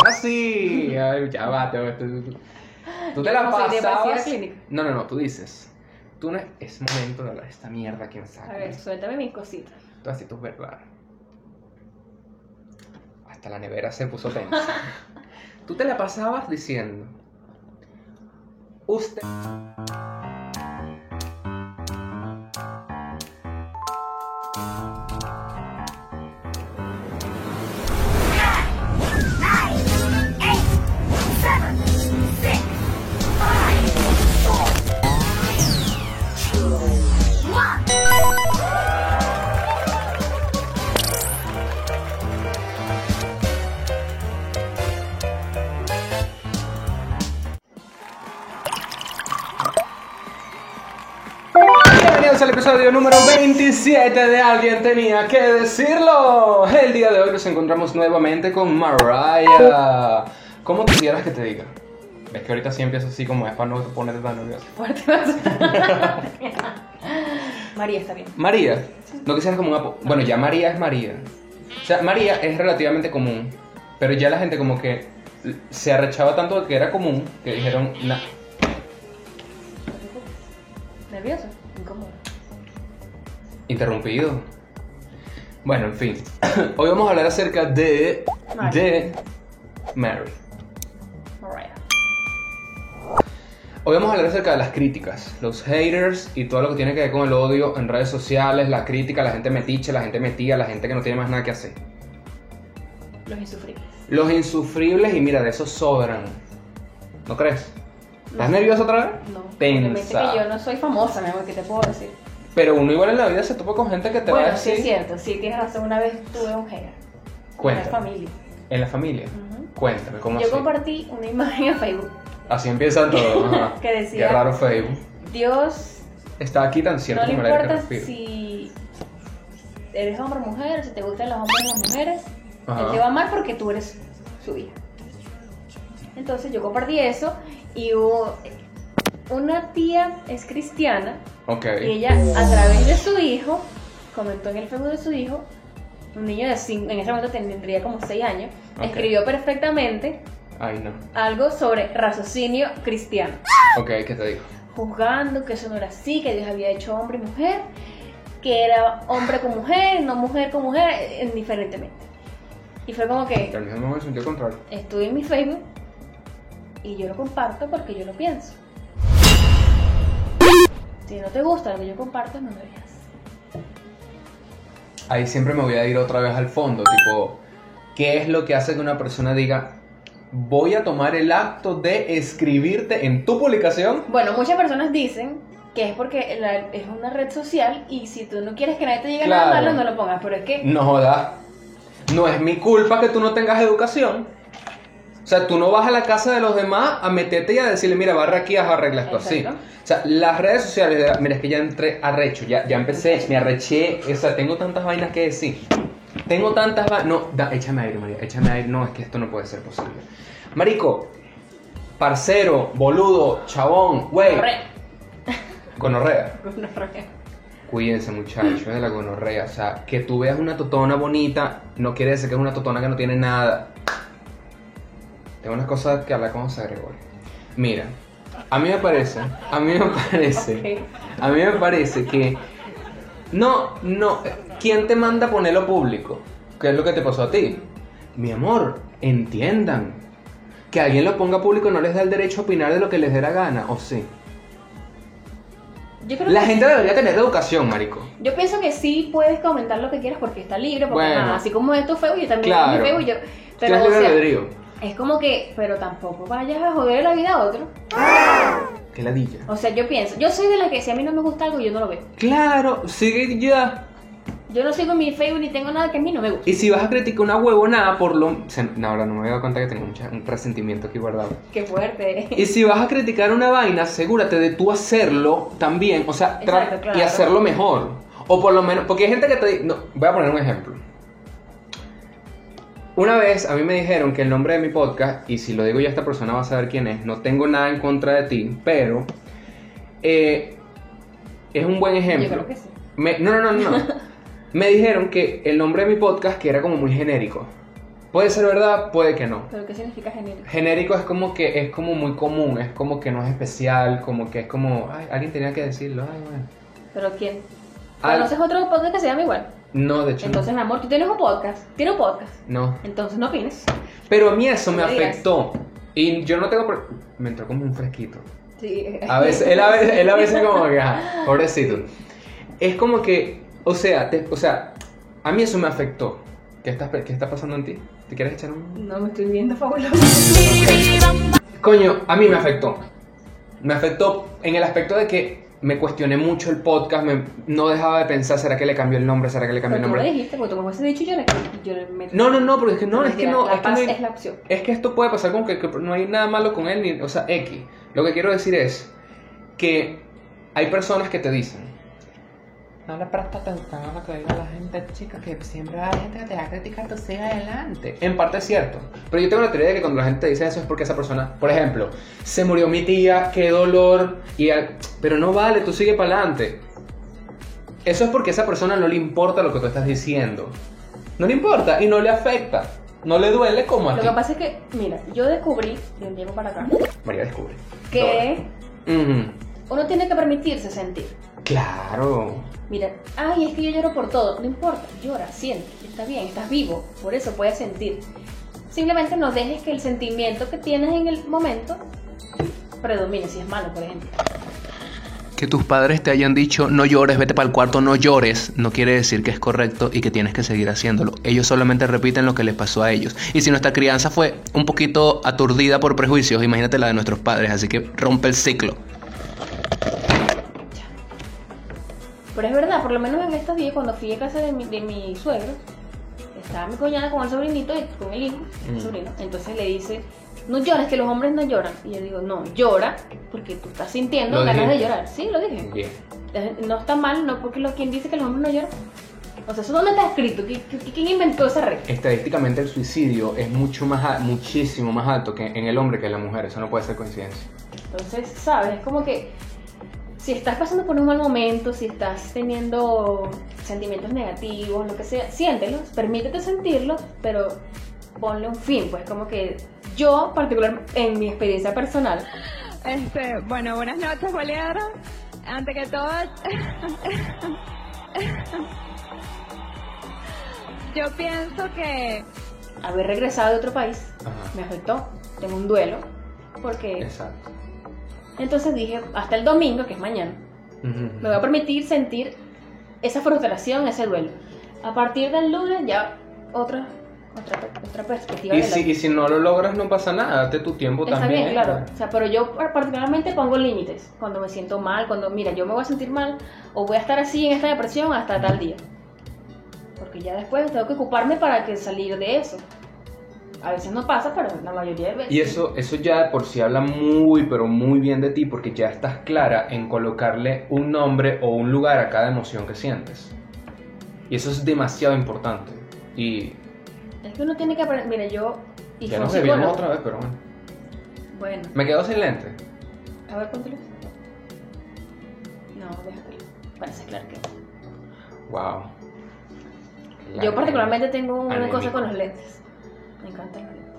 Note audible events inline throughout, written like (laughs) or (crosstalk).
ahora sí. Ay, ya va, tú, tú- te la pasabas. No, no, no, tú dices. Tú no es momento de hablar de esta mierda que me saca. A ver, suéltame mis cositas. Tú así, tú verdad. Hasta la nevera se puso tensa. (laughs) Tú te la pasabas diciendo. Usted. Bienvenidos al episodio número 27 de Alguien Tenía que Decirlo. El día de hoy nos encontramos nuevamente con Mariah. ¿Cómo quisieras que te diga? Ves que ahorita sí empiezo así como es para no ponerte tan nervioso. Fuerte. (laughs) María está bien. María, no quisieras como un apo- Bueno, ya María es María. O sea, María es relativamente común, pero ya la gente como que se arrechaba tanto de que era común que dijeron, "Nah, ¿Nervioso? Incómodo. Interrumpido. Bueno, en fin. (coughs) Hoy vamos a hablar acerca de. Mary. de. Mary. Mariah. Hoy vamos a hablar acerca de las críticas, los haters y todo lo que tiene que ver con el odio en redes sociales, la crítica, la gente metiche, la gente metida, la gente que no tiene más nada que hacer. Los insufribles. Los insufribles y mira, de esos sobran. ¿No crees? ¿Estás No. nervioso otra vez? No. Pensa. que yo no soy famosa, mi amor, ¿qué te puedo decir? Pero uno igual en la vida se topa con gente que te va a Bueno, sí decir. es cierto, sí tienes razón. Una vez tuve un hater. Cuéntame. Una familia. En la familia. Cuéntame, ¿cómo Yo así? compartí una imagen en Facebook Así empiezan todos. (laughs) ajá. que decía, Qué raro Facebook. Dios Está aquí tan cierto no le como que importa si eres hombre o mujer, si te gustan los hombres y las mujeres, Ajá. él te va a amar porque tú eres su hija. Entonces yo compartí eso y hubo una tía es cristiana Ok. y ella a través de su hijo comentó en el Facebook de su hijo, un niño de cinco, en ese momento tendría como 6 años, escribió perfectamente Ay, no. algo sobre raciocinio cristiano. Ok, ¿qué te digo? juzgando que eso no era así, que Dios había hecho hombre y mujer, que era hombre con mujer, no mujer con mujer, indiferentemente. Y fue como que al mismo momento sentido contrario. estuve en mi Facebook y yo lo comparto porque yo lo pienso. Si no te gusta lo que yo comparto, no me veas. Ahí siempre me voy a ir otra vez al fondo, tipo, ¿qué es lo que hace que una persona diga, voy a tomar el acto de escribirte en tu publicación? Bueno, muchas personas dicen que es porque la- es una red social y si tú no quieres que nadie te diga nada Claro. malo, no lo pongas. Pero es que No jodas. No es mi culpa que tú no tengas educación. O sea, tú no vas a la casa de los demás a meterte y a decirle, mira, barra aquí, haz arregla esto así. O sea, las redes sociales, mira, es que ya entré arrecho, ya, ya empecé, me arreché, o sea, tengo tantas vainas que decir. Tengo tantas vainas. No, da, échame aire, María, échame aire. No, es que esto no puede ser posible. Marico, parcero, boludo, chabón, güey. Gonorrea. Gonorrea. Cuídense muchachos de la gonorrea. O sea, que tú veas una totona bonita no quiere decir que es una totona que no tiene nada. Tengo unas cosas que hablar con José Gregorio. Mira, a mí me parece, a mí me parece, (laughs) a mí me parece que no, no, ¿quién te manda a ponerlo público? ¿Qué es lo que te pasó a ti? Mi amor, entiendan. Que alguien lo ponga público no les da el derecho a opinar de lo que les dé la gana, ¿o sí? Yo creo La que gente debería tener educación, marico. Yo pienso que sí puedes comentar lo que quieras porque está libre, porque Bueno. ajá, así como es tu Facebook, yo también Claro. Facebook, yo, pero o sea. Es como que, pero tampoco vayas a joder la vida a otro. Qué ladilla. O sea, yo pienso, yo soy de la que si a mí no me gusta algo, yo no lo veo. Claro, sigue ya. Yo no sigo mi Facebook ni tengo nada que a mí no me gusta. Y si vas a criticar una huevonada por lo... se- No, ahora no me he dado cuenta que tengo mucha- un resentimiento aquí guardado. Qué fuerte. Y si vas a criticar una vaina, asegúrate de tú hacerlo también. O sea, tra- Exacto, claro. y hacerlo mejor. O por lo menos... Porque hay gente que te... di- No, voy a poner un ejemplo. Una vez a mí me dijeron que el nombre de mi podcast, y si lo digo ya esta persona va a saber quién es, no tengo nada en contra de ti, pero eh, es un buen ejemplo. Yo creo que sí. Me- no, no, no, no. (laughs) me dijeron que el nombre de mi podcast que era como muy genérico. Puede ser verdad, puede que no. ¿Pero qué significa genérico? Genérico es como que es como muy común, es como que no es especial, como que es como, ay, alguien tenía que decirlo, ay, bueno. ¿Pero quién? Al- ¿Conoces otro podcast que se llama igual? No, de hecho, no. Entonces, mi amor, tú tienes un podcast. ¿Tienes un podcast? no. Entonces no opines. Pero a mí eso me No digas. afectó. Y yo no tengo... pro- Me entró como un fresquito. Sí. A veces, él a veces, él a veces como que, ajá, (laughs) pobrecito. Es como que, o sea, te- o sea, a mí eso me afectó. ¿Qué está, ¿Qué está pasando en ti? ¿Te quieres echar un...? No, me estoy viendo fabuloso. Coño, a mí me afectó. Me afectó en el aspecto de que me cuestioné mucho el podcast, me- no dejaba de pensar, ¿será que le cambió el nombre? ¿Será que le cambió el tú me nombre? dijiste, porque tú me hubiese dicho yo le, yo le meto. No, no, no, porque es que no, es que no, La es que no hay- es la opción. Es que esto puede pasar con que, que no hay nada malo con él, ni, o sea, X. Lo que quiero decir es que hay personas que te dicen, no le presta atención a lo que diga la gente, chica, que siempre hay gente que te va a criticar, tú sigue adelante. En parte es cierto, pero yo tengo la teoría de que cuando la gente te dice eso es porque esa persona, por ejemplo, se murió mi tía, qué dolor, y al- pero no vale, tú sigue para adelante. Eso es porque a esa persona no le importa lo que tú estás diciendo. No le importa y no le afecta. No le duele como a Lo ti. que pasa es que, mira, yo descubrí de un tiempo para acá María descubre. que uno tiene que permitirse sentir. Claro. Mira, ay, es que yo lloro por todo. No importa, llora, siente, está bien, estás vivo, por eso puedes sentir. Simplemente no dejes que el sentimiento que tienes en el momento predomine, si es malo, por ejemplo. Que tus padres te hayan dicho no llores, vete para el cuarto, no llores, no quiere decir que es correcto y que tienes que seguir haciéndolo. Ellos solamente repiten lo que les pasó a ellos. Y si nuestra crianza fue un poquito aturdida por prejuicios, imagínate la de nuestros padres, así que rompe el ciclo. Pero es verdad, por lo menos en estos días, cuando fui a casa de mi, de mi suegro, estaba mi cuñada con el sobrinito y con el hijo, el Mm. sobrino. Entonces le dice, no llores, que los hombres no lloran. Y yo digo, no, llora porque tú estás sintiendo Lo ganas de dijiste. llorar. Sí, lo dije. Bien. Eh, No está mal, no porque lo, quien dice que los hombres no lloran. O sea, ¿eso dónde está escrito? ¿Qui- qui- ¿Quién inventó esa regla? Estadísticamente el suicidio es mucho más, muchísimo más alto que en el hombre que en la mujer. Eso no puede ser coincidencia. Entonces, ¿sabes? Es como que si estás pasando por un mal momento, si estás teniendo sentimientos negativos, lo que sea, siéntelos, permítete sentirlos, pero ponle un fin, pues como que yo, particular en mi experiencia personal, Este, bueno, buenas noches, Poliedro. Ante que todo, (laughs) yo pienso que haber regresado de otro país Ajá. me afectó, tengo un duelo, porque Exacto. Entonces dije, hasta el domingo, que es mañana, me voy a permitir sentir esa frustración, ese duelo. A partir del lunes ya otra, otra, otra perspectiva. Y si, y si no lo logras, no pasa nada. Date tu tiempo Está también. bien, claro. O sea, pero yo particularmente pongo límites. Cuando me siento mal, cuando, mira, yo me voy a sentir mal o voy a estar así en esta depresión hasta tal día. Porque ya después tengo que ocuparme para que salir de eso. A veces no pasa, pero la mayoría de veces. Y eso, eso ya de por sí habla muy, pero muy bien de ti, porque ya estás clara en colocarle un nombre o un lugar a cada emoción que sientes. Y eso es demasiado importante. Y Es que uno tiene que aprender. Mira, yo. Y ya un nos debíamos otra vez, pero bueno. Bueno, Me quedo sin lente. a ver, póntelo. No, déjatelo. Parece claro que. Wow. Yo particularmente tengo una cosa con los lentes. Me encantan los lentes.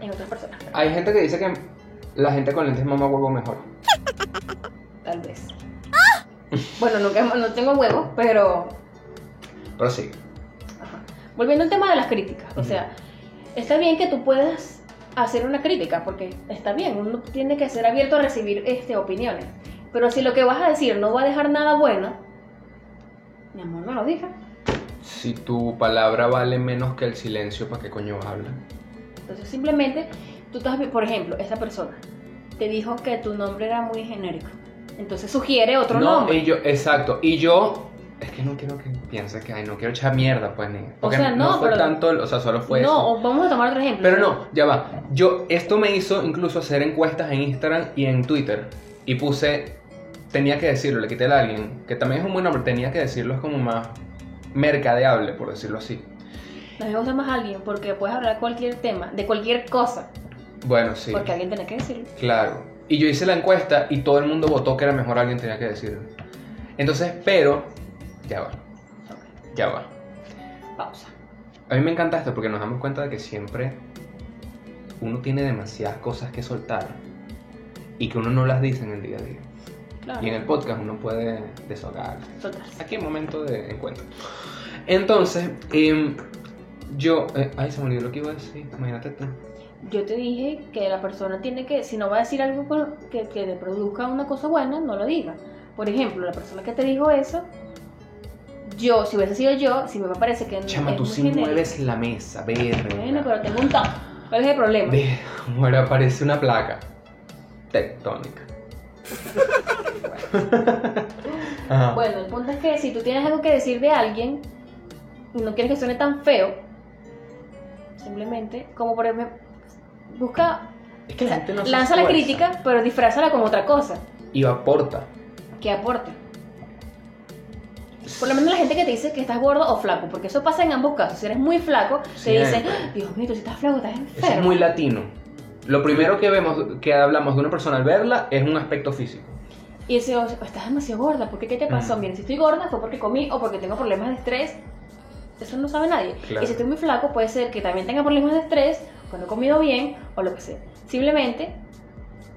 En otras personas, pero Hay gente que dice que la gente con lentes mama huevo mejor. tal vez. Bueno, nunca, no tengo huevos, pero Pero sí. Ajá. Volviendo al tema de las críticas, o Ujú. sea, está bien que tú puedas hacer una crítica, porque está bien, uno tiene que ser abierto a recibir este, opiniones. Pero si lo que vas a decir no va a dejar nada bueno, mi amor, no lo digas. Si tu palabra vale menos que el silencio, ¿para qué coño habla? Entonces simplemente, tú estás, por ejemplo, esa persona te dijo que tu nombre era muy genérico. Entonces sugiere otro no, nombre. y yo, exacto. Y yo, es que no quiero que piense que, ay, no quiero echar mierda, pues, ni. Porque sea, no, fue pero- tanto, o sea, solo fue eso. no, o vamos a tomar otro ejemplo. Pero no, ya va. Yo, esto me hizo incluso hacer encuestas en Instagram y en Twitter. Y puse, tenía que decirlo, le quité a alguien, que también es un buen nombre, tenía que decirlo, es como más mercadeable, por decirlo así. A me gusta más alguien porque puedes hablar cualquier tema, de cualquier cosa, Bueno, sí. porque alguien tiene que decirlo. Claro. Y yo hice la encuesta y todo el mundo votó que era mejor alguien tenía que decirlo. Entonces, pero, ya va, ya va. pausa. A mí me encanta esto porque nos damos cuenta de que siempre uno tiene demasiadas cosas que soltar y que uno no las dice en el día a día. Claro. Y en el podcast uno puede desahogarse. Aquí es momento de encuentro. Entonces, em, yo. eh, ay, se me olvidó lo que iba a decir. Imagínate tú. Yo te dije que la persona tiene que, si no va a decir algo que, que le produzca una cosa buena, no lo diga. Por ejemplo, la persona que te dijo eso, yo, si hubiese sido yo, si me parece que Chama, es tú sí genérico. mueves la mesa, verga. Bueno, pero tengo un top. ¿Cuál es el problema? Muere, aparece una placa tectónica. (laughs) Ajá. Bueno, el punto es que si tú tienes algo que decir de alguien y no quieres que suene tan feo, simplemente, como por ejemplo, busca, es que la gente no se lanza la esfuerza. crítica, pero disfrázala como otra cosa, Y aporta. que aporte. Por lo menos la gente que te dice que estás gordo o flaco, porque eso pasa en ambos casos. Si eres muy flaco, te Siempre. dicen, "Ah, Dios mío, tú si estás flaco, estás enfermo. Es muy latino. Lo primero que vemos, que hablamos de una persona al verla, es un aspecto físico. Y dice, "Oh, estás demasiado gorda, ¿por qué? ¿Qué te pasó? Mm. Mira, si estoy gorda fue porque comí o porque tengo problemas de estrés. Eso no sabe nadie. Claro. Y si estoy muy flaco, puede ser que también tenga problemas de estrés, o no he comido bien, o lo que sea. Simplemente,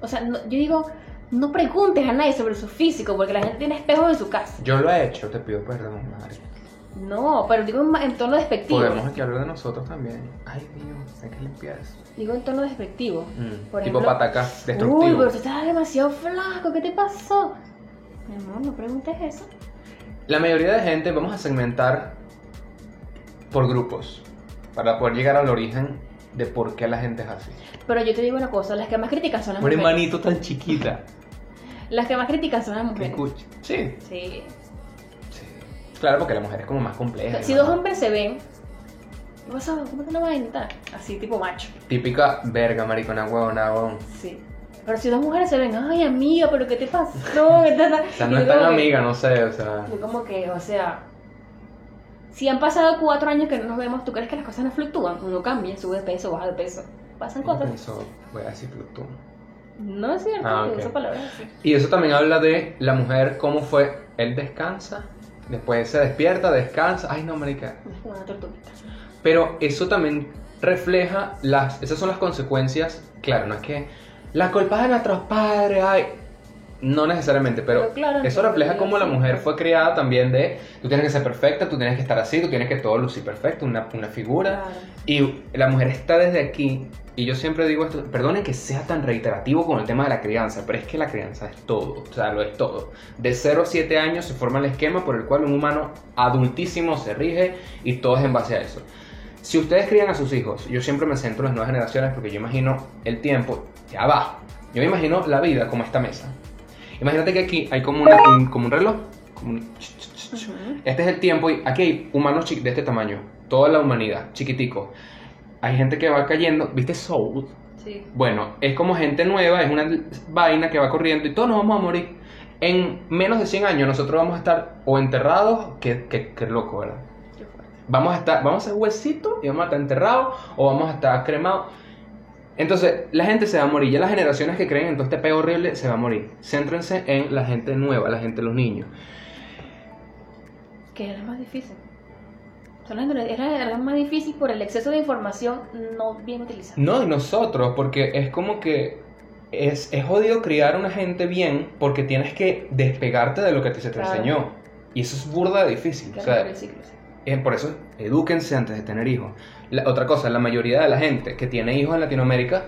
o sea, no- yo digo, no preguntes a nadie sobre su físico, porque la gente tiene espejos en su casa. Yo lo he hecho, te pido perdón, madre. No, pero digo en, tono despectivo. Podemos aquí hablar de nosotros también. Ay, Dios, hay que limpiar eso. Digo en tono despectivo. Mm, Por tipo ejemplo, pataca, Uy, destructivo. pero tú estás demasiado flaco, ¿qué te pasó? Mi amor, no preguntes eso. La mayoría de gente vamos a segmentar por grupos para poder llegar al origen de por qué la gente es así. Pero yo te digo una cosa, las que más critican son las Por mujeres. hermanito tan chiquita. Las que más critican son las ¿Me mujeres. escucha? Sí. sí. Claro, porque la mujer es como más compleja. Si ¿no? dos hombres se ven, ¿qué pasa? ¿Cómo te lo vas a intentar? Así, tipo macho. Típica verga, maricona, huevona, huevón. Sí. Pero si dos mujeres se ven, ay amiga, pero ¿qué te pasó? ¿Qué O sea, no es tan como que- amiga, no sé, o sea. Yo como que, o sea, si han pasado cuatro años que no nos vemos, ¿tú crees que las cosas no fluctúan? Uno cambia, sube de peso, baja de peso. Pasan cosas. Eso, voy a decir Plutón. No es cierto, Ah, yo ok. uso palabras así. Y eso también habla de la mujer, cómo fue. Él descansa, después se despierta, descansa. Ay, no, marica. Es una tortuguita. Pero eso también refleja las. Esas son las consecuencias. Claro, no es que. La culpa de nuestros padres, ay. No necesariamente, pero, Pero claro, eso refleja cómo la mujer fue criada también de. Tú tienes que ser perfecta, tú tienes que estar así, tú tienes que todo lucir perfecto, una, una figura. Claro. Y la mujer está desde aquí, y yo siempre digo esto, perdonen que sea tan reiterativo con el tema de la crianza, pero es que la crianza es todo, o sea, lo es todo. De 0 a 7 años se forma el esquema por el cual un humano adultísimo se rige y todo es en base a eso. Si ustedes crían a sus hijos, yo siempre me centro en las nuevas generaciones porque yo imagino el tiempo, ya va, yo me imagino la vida como esta mesa. Imagínate que aquí hay como, una- un, como un reloj, como un- Ujú. este es el tiempo y aquí hay humanos de este tamaño, toda la humanidad, chiquitico. Hay gente que va cayendo, ¿viste Soul? Sí. Bueno, es como gente nueva, es una vaina que va corriendo y todos nos vamos a morir. En menos de 100 años nosotros vamos a estar o enterrados, que, que, que loco, ¿verdad? Qué fuerte. Vamos a estar, vamos a ser huesitos y vamos a estar enterrados o vamos a estar cremados. Entonces, la gente se va a morir. Ya las generaciones que creen en todo este peo horrible se va a morir. Céntrense en la gente nueva, la gente, los niños. Que era más difícil. Son las- Era, era más difícil por el exceso de información no bien utilizada. No, y nosotros, porque es como que es, es jodido criar a una gente bien porque tienes que despegarte de lo que te, se te Claro. enseñó. Y eso es burda difícil. Que O era sea, por el ciclo, sí. Eh, por eso, edúquense antes de tener hijos. La- otra cosa, la mayoría de la gente que tiene hijos en Latinoamérica,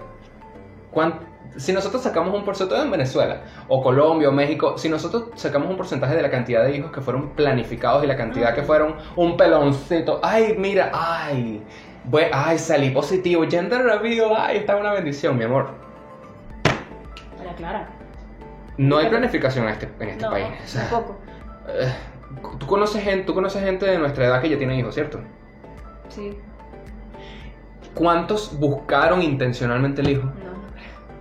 ¿cuán- si nosotros sacamos un porcentaje en Venezuela, o Colombia, o México, si nosotros sacamos un porcentaje de la cantidad de hijos que fueron planificados y la cantidad que fueron un peloncito, ay, mira, ay, bue- ay, salí positivo, gender reveal, ay, está una bendición, mi amor. Era clara. No hay planificación en este, en este no, país. o sea, tampoco. eh, tú, conoces gente, tú conoces gente de nuestra edad que ya tiene hijos, ¿cierto? Sí. ¿Cuántos buscaron intencionalmente el hijo? No, no.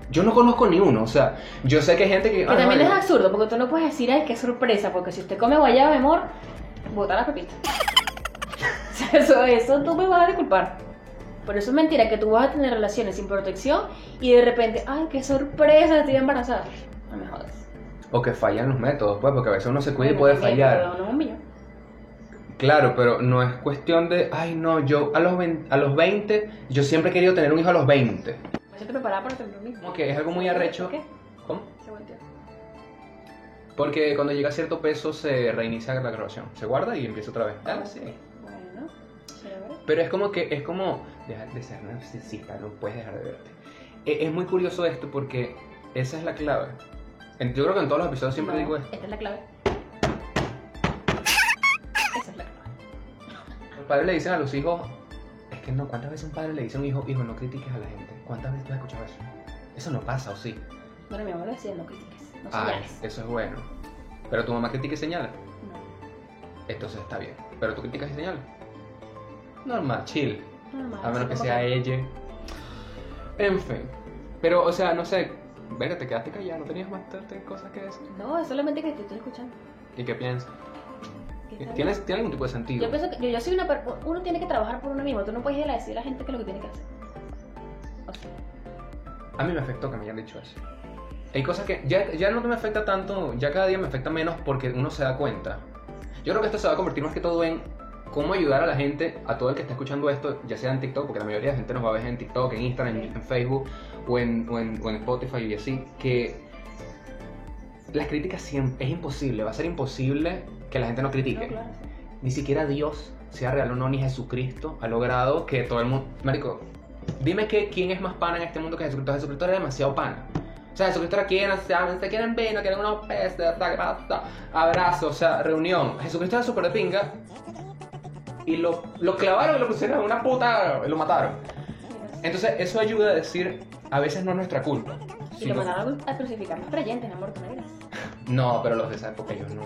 Yo no conozco ni uno, o sea, yo sé que hay gente que... Que también vale. es absurdo, porque tú no puedes decir, ay, qué sorpresa, porque si usted come guayaba, mi amor, bota la pepita. (laughs) Eso, eso tú me vas a disculpar. Por eso es mentira que tú vas a tener relaciones sin protección y de repente, ay, qué sorpresa, estoy embarazada. No me jodas. O que fallan los métodos, pues, porque a veces uno se cuida y Bueno, puede también, fallar. Claro, pero no es cuestión de, ay no, yo a los 20, a los 20 yo siempre he querido tener un hijo a los 20. Yo te preparaba para tener mismo. Que es algo muy arrecho. ¿Por qué? ¿Cómo? Se volteó. Porque cuando llega a cierto peso se reinicia la grabación. Se guarda y empieza otra vez. Ah, sí. Bueno, chévere. Pero es como que, es como, dejar de ser narcisista, no puedes dejar de verte. E- Es muy curioso esto porque esa es la clave. En- Yo creo que en todos los episodios siempre No, digo esto. Esta es la clave. Esa es la clave. Los padres le dicen a los hijos, es que no, ¿cuántas veces un padre le dice a un hijo, hijo, no critiques a la gente? ¿Cuántas veces tú has escuchado eso? Eso no pasa, ¿o sí? Bueno, mi mamá lo decía, no critiques, no señales. eso es bueno. Pero tu mamá critica y señala. No, Entonces está bien. Pero tú criticas y señalas. Normal, chill. normal, A menos que sea ella. En fin. Pero, o sea, no sé. Venga, te quedaste callado, no tenías bastante cosas que decir. No, es solamente que te estoy escuchando. ¿Y qué piensas? Que ¿Tienes, ¿Tiene algún tipo de sentido? Yo pienso que yo, yo soy una per- uno tiene que trabajar por uno mismo. Tú no puedes ir a decir a la gente qué es lo que tiene que hacer. O sea, A mí me afectó que me hayan dicho eso. Hay cosas que ya, ya no me afecta tanto, ya cada día me afecta menos porque uno se da cuenta. Yo creo que esto se va a convertir más que todo en cómo ayudar a la gente, a todo el que está escuchando esto, ya sea en TikTok, porque la mayoría de la gente nos va a ver en TikTok, en Instagram, en, en Facebook o en, o, en, o en Spotify y así, que las críticas siempre es imposible, va a ser imposible que la gente no critique. no, claro, sí. Ni siquiera Dios, sea real o no, ni Jesucristo, ha logrado que todo el mundo... Marico, dime que quién es más pana en este mundo que Jesucristo. Jesucristo era demasiado pana. O sea, Jesucristo era quien, se quieren vino, quieren unos peces, abrazo, o sea, reunión. Jesucristo era súper de pinga y lo, lo clavaron y lo pusieron en una puta y lo mataron. Entonces, eso ayuda a decir, a veces no es nuestra culpa. Y lo mandaron a crucificar los creyentes, amor, tú no. (laughs) No, pero los de esa época ellos no...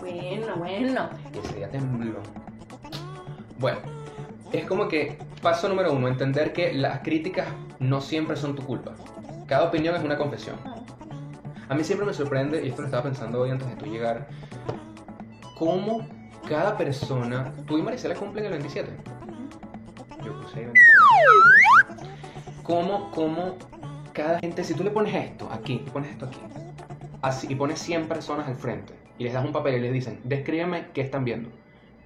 Bueno, bueno. Ese día tembló. Bueno, es como que paso número uno, entender que las críticas no siempre son tu culpa. Cada opinión es una confesión. A mí siempre me sorprende, y esto lo estaba pensando hoy antes de tú llegar, cómo cada persona... ¿Tú y Maricela cumplen el 27? Yo puse ahí 27. ¿Cómo, cómo cada gente, si tú le pones esto aquí, y pones esto aquí, así, y pones 100 personas al frente, y les das un papel y les dicen, descríbeme qué están viendo.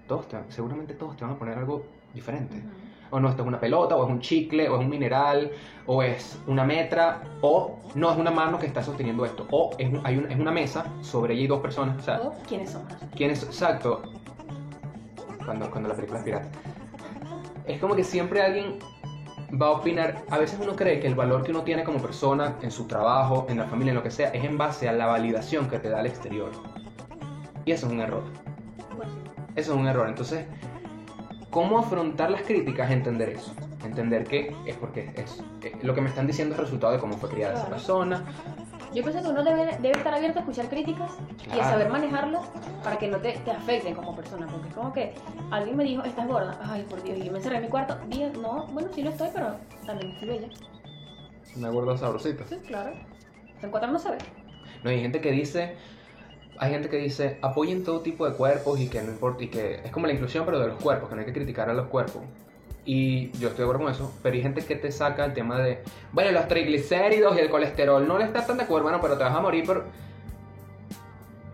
Todos te- seguramente todos te van a poner algo diferente. O no, esto es una pelota, o es un chicle, o es un mineral, o es una metra, o no es una mano que está sosteniendo esto, o es, un- hay una, es una mesa, sobre ella hay dos personas, o sea, quiénes somos nosotros. ¿quién es? Exacto. Cuando, cuando la película es pirata. Es como que siempre alguien va a opinar. A veces uno cree que el valor que uno tiene como persona, en su trabajo, en la familia, en lo que sea, es en base a la validación que te da el exterior. Y eso es un error. Eso es un error. Entonces, ¿cómo afrontar las críticas? Entender eso. Entender que es porque es, eh, lo que me están diciendo es resultado de cómo fue criada esa persona. Yo pienso que uno debe, debe estar abierto a escuchar críticas y a saber manejarlas para que no te, te afecten como persona. Porque es como que alguien me dijo, estás gorda. Ay, por Dios. Y yo me encerré en mi cuarto. Dije, no, bueno, sí lo estoy, pero también estoy bella. Una gorda sabrosita. Sí, claro. En cuatro no se ve. No, hay gente que dice, hay gente que dice, apoyen todo tipo de cuerpos y que no importa, y que es como la inclusión, pero de los cuerpos, que no hay que criticar a los cuerpos. Y yo estoy de acuerdo con eso, pero hay gente que te saca el tema de, bueno, los triglicéridos y el colesterol, no le estás tan de acuerdo, bueno, pero te vas a morir, pero...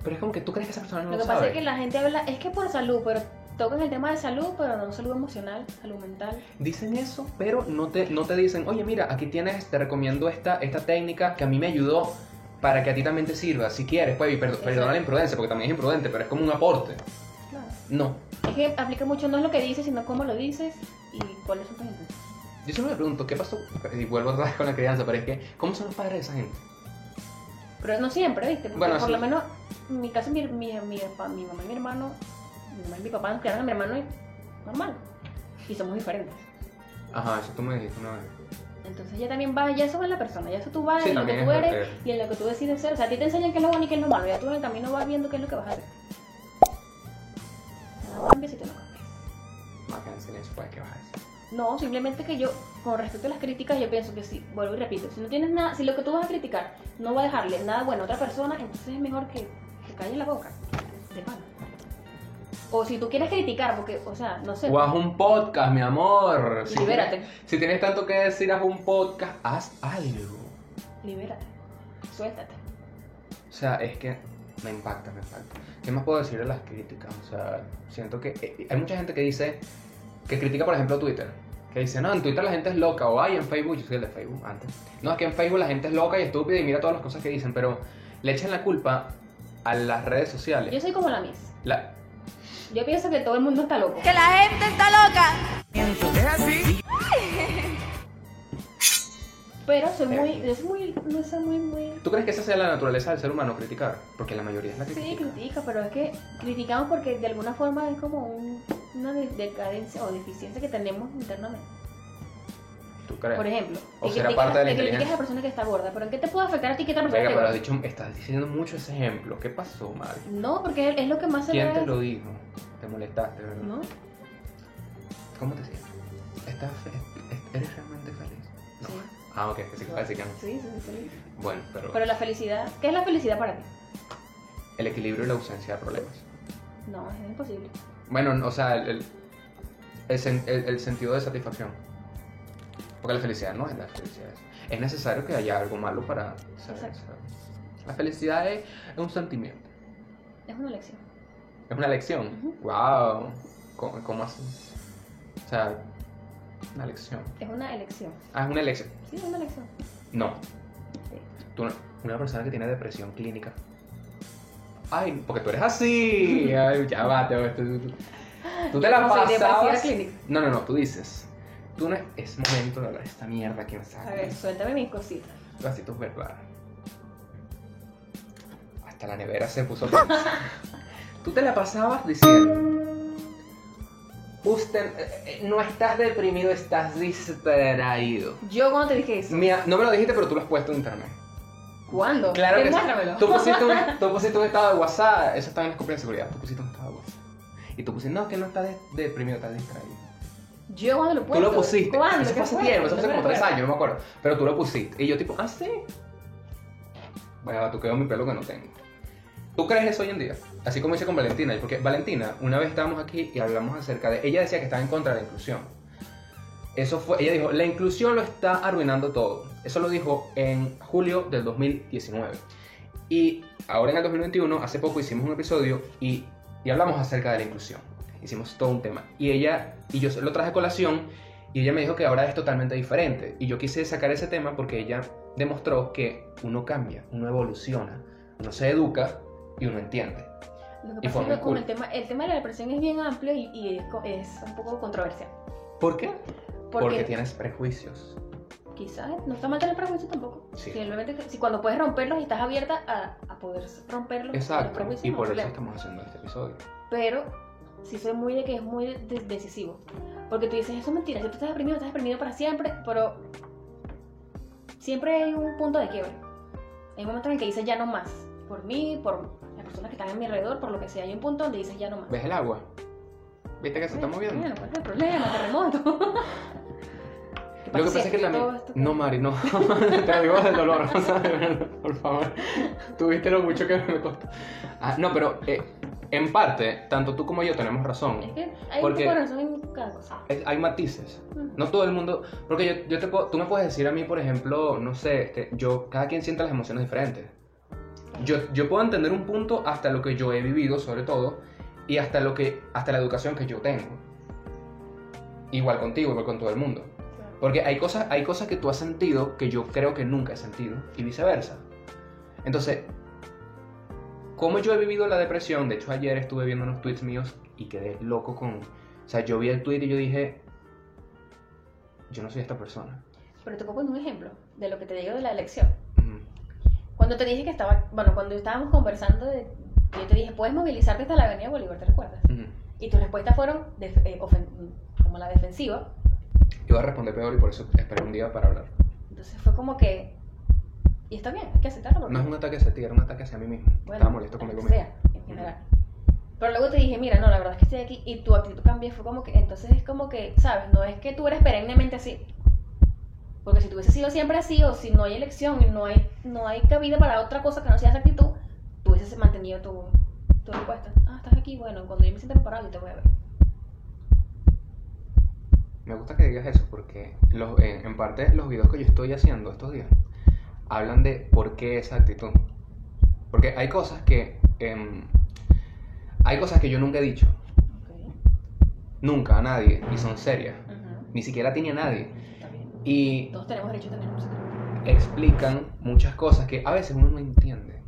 Pero es como que tú crees que esa persona no Lo lo, que pasa sabe. es que la gente habla, es que por salud, pero tocan el tema de salud, pero no salud emocional, salud mental. Dicen eso, pero no te, no te dicen, oye, mira, aquí tienes, te recomiendo esta, esta técnica que a mí me ayudó para que a ti también te sirva, si quieres, pues, y perdo- Exacto. perdona la imprudencia, porque también es imprudente, pero es como un aporte. Claro. No, Es que aplica mucho no es lo que dices, sino cómo lo dices y cuáles son tus intenciones. Yo siempre me pregunto, ¿qué pasó? Y vuelvo otra vez con la crianza, pero es que, ¿cómo son los padres de esa gente? Pero no siempre, ¿viste? Porque Bueno, por sí. lo menos, en mi caso, mi, mi, mi, mamá y mi hermano, mi mamá y mi papá nos criaron a mi hermano y normal. Y somos diferentes. Ajá, eso tú me dijiste una vez. Entonces ya también va, ya eso va en la persona, ya eso tú vas Sí, en lo que tú es eres y en lo que tú decides ser. O sea, a ti te enseñan qué es lo bueno y qué es lo malo, ya tú en el camino vas viendo qué es lo que vas a hacer. No si te lo silencio, pues, ¿qué vas a decir? No, simplemente que yo, con respecto a las críticas, yo pienso que sí, vuelvo y repito, si no tienes nada, si lo que tú vas a criticar no va a dejarle nada bueno a otra persona, entonces es mejor que, que calle la boca, de pana. O si tú quieres criticar, porque, o sea, no sé, O haz un podcast, mi amor. Si libérate, tienes- si tienes tanto que decir, haz un podcast, haz algo. libérate, suéltate. O sea, es que Me impacta, me impacta. ¿Qué más puedo decir de las críticas? O sea, siento que eh, hay mucha gente que dice, que critica por ejemplo Twitter. Que dice, no, en Twitter la gente es loca, o ay, en Facebook, yo soy el de Facebook antes. No, es que en Facebook la gente es loca y estúpida y mira todas las cosas que dicen, pero le echan la culpa a las redes sociales. Yo soy como la Miss. La- Yo pienso que todo el mundo está loco. Que la gente está loca. Es así. (laughs) Pero soy muy, soy muy, no soy muy, muy... ¿Tú crees que esa sea la naturaleza del ser humano, criticar? Porque la mayoría es la que Sí, critica. critica, pero es que criticamos porque de alguna forma es como un- una de- decadencia o deficiencia que tenemos internamente. ¿Tú crees? Por ejemplo, O será criticas- parte de la te criticas a la persona que está gorda, pero ¿en qué te puede afectar a ti que otra persona Venga, pero has dicho, estás diciendo mucho ese ejemplo. ¿Qué pasó, Mari? No, porque es lo que más se ¿Quién te lo dijo? Te molestaste, ¿verdad? ¿No? ¿Cómo te sientes? ¿Estás fe- est- ¿Eres realmente feliz? No. Sí. Ah, ok, que sí que no. Sí, sí, sí, feliz. Bueno, pero, Pero la felicidad, ¿qué es la felicidad para ti? el equilibrio y la ausencia de problemas. No, es imposible. Bueno, o sea, el, el, el sen- el- el sentido de satisfacción. Porque la felicidad no es la felicidad. Es, es necesario que haya algo malo para ser Exacto. La felicidad es, es un sentimiento. Es una elección. Es una elección. Ujú. Wow. ¿Cómo, cómo así? O sea, una elección. Es una elección. Ah, es una elección. Sí, es una elección. No. Tú, una persona que tiene depresión clínica. Ay, porque tú eres así. (laughs) Ay, ya va, te tú, tú- tú te la pasabas. No, no, no, tú dices. Tú no es, momento de hablar de esta mierda que me A sale. ver, suéltame mis cositas. Así tu verdad. Hasta la nevera se puso. (laughs) Tú te la pasabas diciendo. Usted eh, eh, no estás deprimido, estás distraído. Yo cuando te dije eso. Mira, no me lo dijiste, pero tú lo has puesto en internet. ¿Cuándo? Claro que sí. Tú pusiste, un, (laughs) tú pusiste un estado de WhatsApp, eso estaba en las copias de seguridad. Tú pusiste un estado de WhatsApp. Y tú pusiste, no, que no estás de- deprimido, estás distraído. Yo cuando lo Tú puse. lo pusiste. ¿Cuándo? Eso ¿Qué fue hace tiempo, eso fue como tres años, no me acuerdo. Pero tú lo pusiste. Y yo tipo, ah, sí. Vaya, tú quedó mi pelo que no tengo. ¿Tú crees eso hoy en día? Así como hice con Valentina. Porque Valentina, una vez estábamos aquí y hablamos acerca de... Ella decía que estaba en contra de la inclusión. Eso fue... Ella dijo, la inclusión lo está arruinando todo. Eso lo dijo en julio del 2019. Y ahora en el 2021, hace poco hicimos un episodio y, y hablamos acerca de la inclusión. Hicimos todo un tema. Y ella, y yo lo traje a colación, y ella me dijo que ahora es totalmente diferente. Y yo quise sacar ese tema porque ella demostró que uno cambia, uno evoluciona, uno se educa y uno entiende. Lo que pasa es que con cool. el tema, el tema de la depresión es bien amplio y, y es, un poco controversial. ¿Por qué? Porque, Porque tienes prejuicios. quizás no está mal tener prejuicios tampoco. Sí. Simplemente si cuando puedes romperlos y estás abierta a, a poder romperlos, los Exacto. Y por eso estamos haciendo este episodio. Pero sí soy muy de que es muy de- decisivo. Porque tú dices, eso es mentira, si tú estás deprimido, estás deprimido para siempre, pero siempre hay un punto de quiebre. Hay un momento en el que dices ya no más. Por mí, por las personas que están a mi alrededor, por lo que sea. Hay un punto donde dices ya no más. ¿Ves el agua? ¿Viste que se está moviendo? Bueno, ¿cuál es el problema? Terremoto. ¿Qué (laughs) Lo que pasa es que también... No, Mari, no. (laughs) Te lo digo del dolor, (laughs) por favor. Tuviste lo mucho que me costó. Ah, no, pero eh, en parte, tanto tú como yo tenemos razón. Es que hay Porque- un razón en cada cosa. Es- hay matices. Mm. No todo el mundo... Porque yo, yo te puedo, tú me puedes decir a mí, por ejemplo, no sé, este, yo, cada quien siente las emociones diferentes. Yo, yo puedo entender un punto hasta lo que yo he vivido, sobre todo, y hasta, lo que, hasta la educación que yo tengo. Igual contigo, igual con todo el mundo. Porque hay cosas, hay cosas que tú has sentido que yo creo que nunca he sentido y viceversa. Entonces, como yo he vivido la depresión, de hecho ayer estuve viendo unos tweets míos y quedé loco con... O sea, yo vi el tweet y yo dije, yo no soy esta persona. Pero te pongo un ejemplo de lo que te digo de la elección. Cuando te dije que estaba, bueno, cuando estábamos conversando, de, yo te dije, puedes movilizarte hasta la Avenida Bolívar, ¿te recuerdas? Ujú. Y tus respuestas fueron def- eh, como la defensiva. Iba a responder peor y por eso esperé un día para hablar. Entonces fue como que, y está bien, hay que aceptarlo. porque- No es un ataque hacia ti, era un ataque hacia mí mismo. bueno, Estaba molesto conmigo mismo. sea, en general. Pero luego te dije, mira, no, la verdad es que estoy aquí y tu actitud cambió. Fue como que, entonces es como que, ¿sabes? No es que tú eres perennemente así. Porque si tú hubieses sido siempre así, o si no hay elección y no hay, no hay cabida para otra cosa que no sea esa actitud, tú hubieses mantenido tu, tu respuesta. Ah, estás aquí, bueno, cuando yo me sienta preparado, yo te voy a ver. Me gusta que digas eso porque los, en, en parte los videos que yo estoy haciendo estos días hablan de por qué esa actitud. Porque hay cosas que em, hay cosas que yo nunca he dicho, nunca a nadie, y son serias, ni siquiera a ti ni a nadie. Y Todos tenemos derecho a tener un secreto. explican muchas cosas que a veces uno no entiende.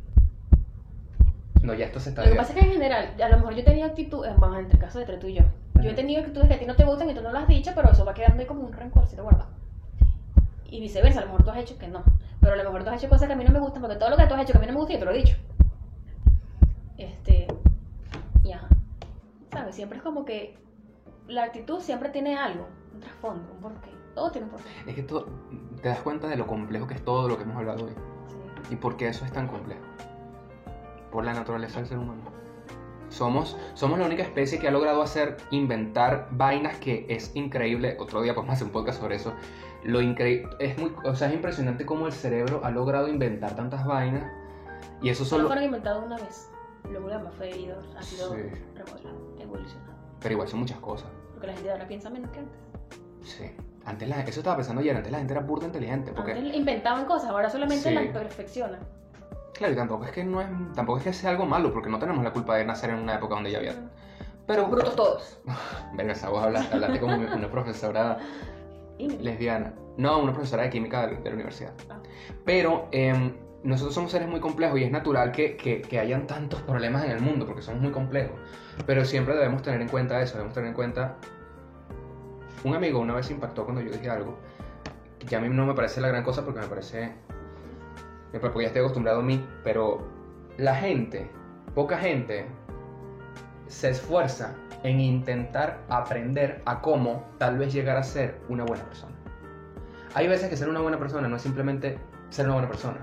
No, ya esto se está Lo que pasa es que en general, a lo mejor yo he tenido actitud, eh, vamos, entre el caso de entre tú y yo, yo he tenido actitudes que a ti no te gustan y tú no las has dicho, pero eso va quedando ahí como un rencorcito guardado. Y viceversa, a lo mejor tú has hecho que no. Pero a lo mejor tú has hecho cosas que a mí no me gustan, porque todo lo que tú has hecho que a mí no me gusta yo te lo he dicho. Este. Y ajá. ¿Sabes? Siempre es como que la actitud siempre tiene algo, un trasfondo, un porqué. Todo tiene un porqué. Es que todo, te das cuenta de lo complejo que es todo lo que hemos hablado hoy. Sí. ¿Y por qué eso es tan complejo? Por la naturaleza del ser humano. Somos, somos la única especie que ha logrado hacer, inventar vainas que es increíble. Otro día podemos hacer un podcast sobre eso. Lo increíble, es muy, o sea, es impresionante cómo el cerebro ha logrado inventar tantas vainas. Y eso Solo solo, fueron inventados una vez. Luego la más ido, ha sido Sí. remodelado, evolucionado. pero igual son muchas cosas. Porque la gente ahora piensa menos que antes. Sí. Antes la, eso estaba pensando ayer, antes la gente era burda inteligente. Porque, Antes inventaban cosas, ahora solamente Sí. las perfeccionan. claro, y tampoco es que no es, tampoco es que sea algo malo, porque no tenemos la culpa de nacer en una época donde ya había. Pero, Brutos todos. (laughs) venga, esa vos hablaste, hablaste como una profesora lesbiana. No, una profesora de química de, de la universidad. Ah. Pero em, nosotros somos seres muy complejos y es natural que, que- que hayan tantos problemas en el mundo porque somos muy complejos. Pero siempre debemos tener en cuenta eso, debemos tener en cuenta... Un amigo una vez impactó cuando yo dije algo, que a mí no me parece la gran cosa porque me parece... Porque ya estoy acostumbrado a mí, pero la gente, poca gente, se esfuerza en intentar aprender a cómo tal vez llegar a ser una buena persona. Hay veces que ser una buena persona no es simplemente ser una buena persona.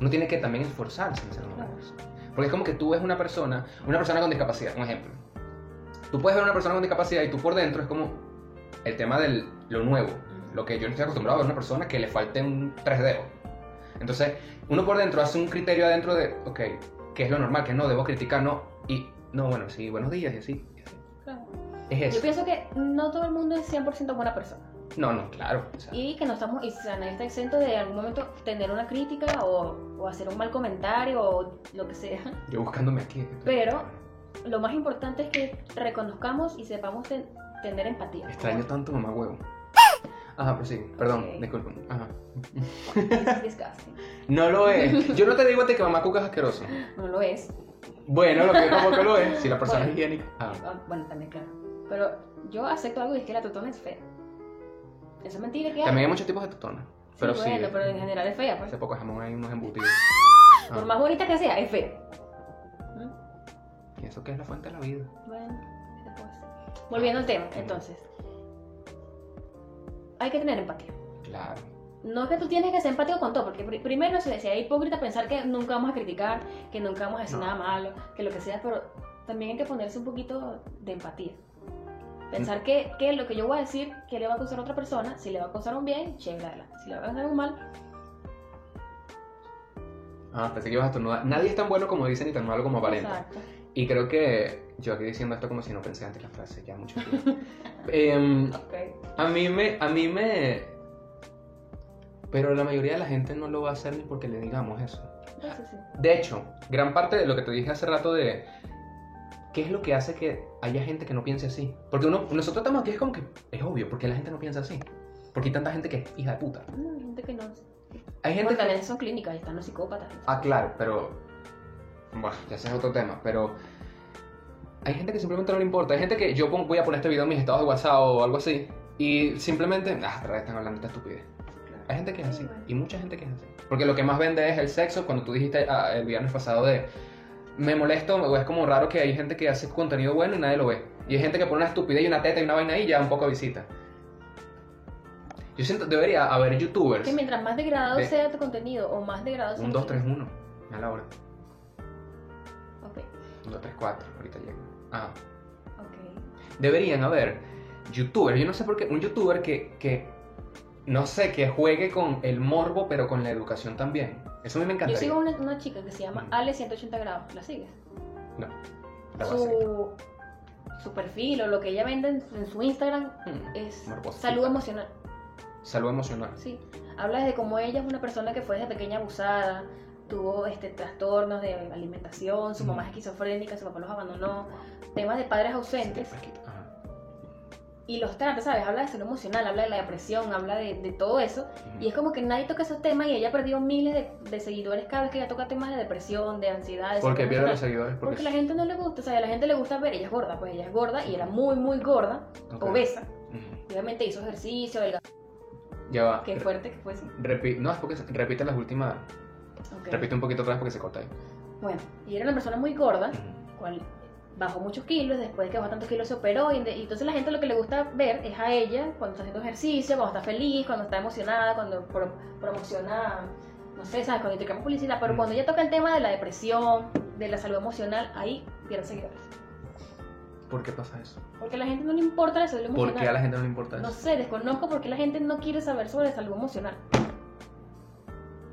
Uno tiene que también esforzarse en ser una buena persona. Porque es como que tú ves una persona, una persona con discapacidad, un ejemplo. Tú puedes ver una persona con discapacidad y tú por dentro es como el tema de lo nuevo. Lo que yo no estoy acostumbrado a ver una persona que le falte un tres dedos. Entonces, uno por dentro hace un criterio adentro de, ok, ¿qué es lo normal? ¿Qué no? ¿Debo criticar? No. Y, no, bueno, sí, buenos días y así. y así. Claro. Es Yo eso. pienso que no todo el mundo es 100% buena persona. No, no, claro. o sea, Y que no estamos, y o sea, nadie está exento de en algún momento tener una crítica o, o hacer un mal comentario o lo que sea. yo buscándome aquí. Pero lo más importante es que reconozcamos y sepamos ten- tener empatía. Extraño tanto mamá huevo. Ajá, pues sí, perdón, Ok. disculpen. Ajá. Es disgusting. No lo es. Yo no te digo a ti que mamá cuca es asqueroso. No lo es. Bueno, lo que tampoco lo es, si la persona Bueno. es higiénica. Ah, Ah, Bueno, también, claro. Pero yo acepto algo y es que la tutona es fea. Eso es mentira que hay. También hay muchos tipos de totonas. Sí, Pero sí. bueno, pero en general es fea, pues. Hace poco jamón hay unos embutidos. Ah, Por más bonita que sea, es fea. Y eso que es la fuente de la vida. Bueno. Volviendo al tema, entonces. Hay que tener empatía. Claro. No es que tú tienes que ser empático con todo, porque pri- primero se decía hipócrita pensar que nunca vamos a criticar, que nunca vamos a decir No. nada malo, que lo que sea, pero también hay que ponerse un poquito de empatía. Pensar que, que lo que yo voy a decir, que le va a causar a otra persona, si le va a causar un bien, chévere, adelante. Si le va a causar un mal, Ah, pensé que ibas a estornudar. Nadie es tan bueno como dicen ni tan malo como aparenta. exacto. Y creo que yo aquí diciendo esto como si no pensé antes la frase, ya mucho tiempo. (laughs) Em, Ok. a mí me, a mí me... Pero la mayoría de la gente no lo va a hacer ni porque le digamos eso. Entonces sí. De hecho, gran parte de lo que te dije hace rato de qué es lo que hace que haya gente que no piense así. Porque uno, nosotros estamos aquí es como que es obvio, porque la gente no piensa así. Porque hay tanta gente que es hija de puta. No, hay gente que no. Hay gente Porque que... también son clínicas están los psicópatas. Ah, claro, pero... Bueno, ya ese es otro tema, pero... Hay gente que simplemente no le importa. Hay gente que yo voy a poner este video en mis estados de WhatsApp o algo así. Y simplemente... Ah, otra vez están hablando de esta estupidez. Hay gente que es así. Y mucha gente que es así. Porque lo que más vende es el sexo. Cuando tú dijiste ah, el viernes pasado de... Me molesto, o es como raro que hay gente que hace contenido bueno y nadie lo ve. Y hay gente que pone una estupidez y una teta y una vaina ahí y ya un poco visita. Yo siento, debería haber youtubers. Que mientras más degradado De- sea tu contenido o más degradado sea Un tu 2, 3, 1. A la hora. Ok, 1, 2, 3, 4. Ahorita llego. Ah. ok. Deberían haber youtubers. Yo no sé por qué. Un youtuber que, que. No sé, que juegue con el morbo, pero con la educación también. Eso a mí me Yo encantaría. sigo una, una chica que se llama Mm. Ale 180 grados. ¿La sigues? No. La. Su, su perfil o lo que ella vende en, en su Instagram Hmm, es morbosita. salud emocional. Salud emocional. Sí. Habla de cómo ella es una persona que fue desde pequeña abusada, tuvo este, trastornos de alimentación, su mamá es esquizofrénica, su papá los abandonó, temas de padres ausentes. Ajá. y los trata, ¿sabes? Habla de salud emocional, habla de la depresión, habla de, de todo eso. Y es como que nadie toca esos temas y ella ha perdido miles de, de seguidores cada vez que ella toca temas de depresión, de ansiedad. De ¿Por qué pierde los seguidores? Porque a la gente no le gusta, o sea, a la gente le gusta ver, ella es gorda, pues ella es gorda y era muy, muy gorda, Ok. obesa. Obviamente hizo ejercicio, delgado. Ya va. Qué fuerte que fue. Repi- no, es porque repite las últimas. Ok. Repite un poquito otra vez porque se corta ahí. Bueno, y era una persona muy gorda, cual bajó muchos kilos, después de que bajó tantos kilos se operó y, de- y entonces la gente lo que le gusta ver es a ella cuando está haciendo ejercicio, cuando está feliz, cuando está emocionada, cuando pro- promociona, no sé, sabes, cuando intercambia publicidad, pero cuando ella toca el tema de la depresión, de la salud emocional, ahí pierde seguidores. ¿Por qué pasa eso? Porque a la gente no le importa la salud emocional. ¿Por qué a la gente no le importa No eso? sé, desconozco por qué la gente no quiere saber sobre salud emocional.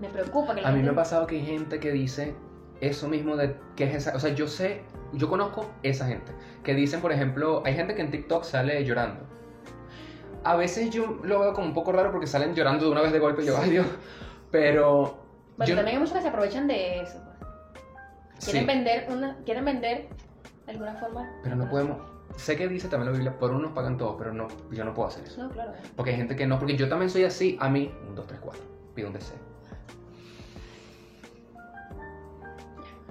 Me preocupa que la A mí me ha pasado que hay gente que dice eso mismo de que es esa. O sea, yo sé, yo conozco esa gente. Que dicen, por ejemplo, hay gente que en TikTok sale llorando. A veces yo lo veo como un poco raro porque salen llorando de una vez de golpe y yo, ay Dios. Pero. Bueno, yo- también hay muchos que se aprovechan de eso. pues. Quieren sí, vender una, quieren vender de alguna forma. pero no podemos. Sé que dice también la Biblia, por unos pagan todos, pero no, yo no puedo hacer eso. No, claro. Porque hay gente que no, porque yo también soy así, a mí, un, dos, tres, cuatro, pido un deseo.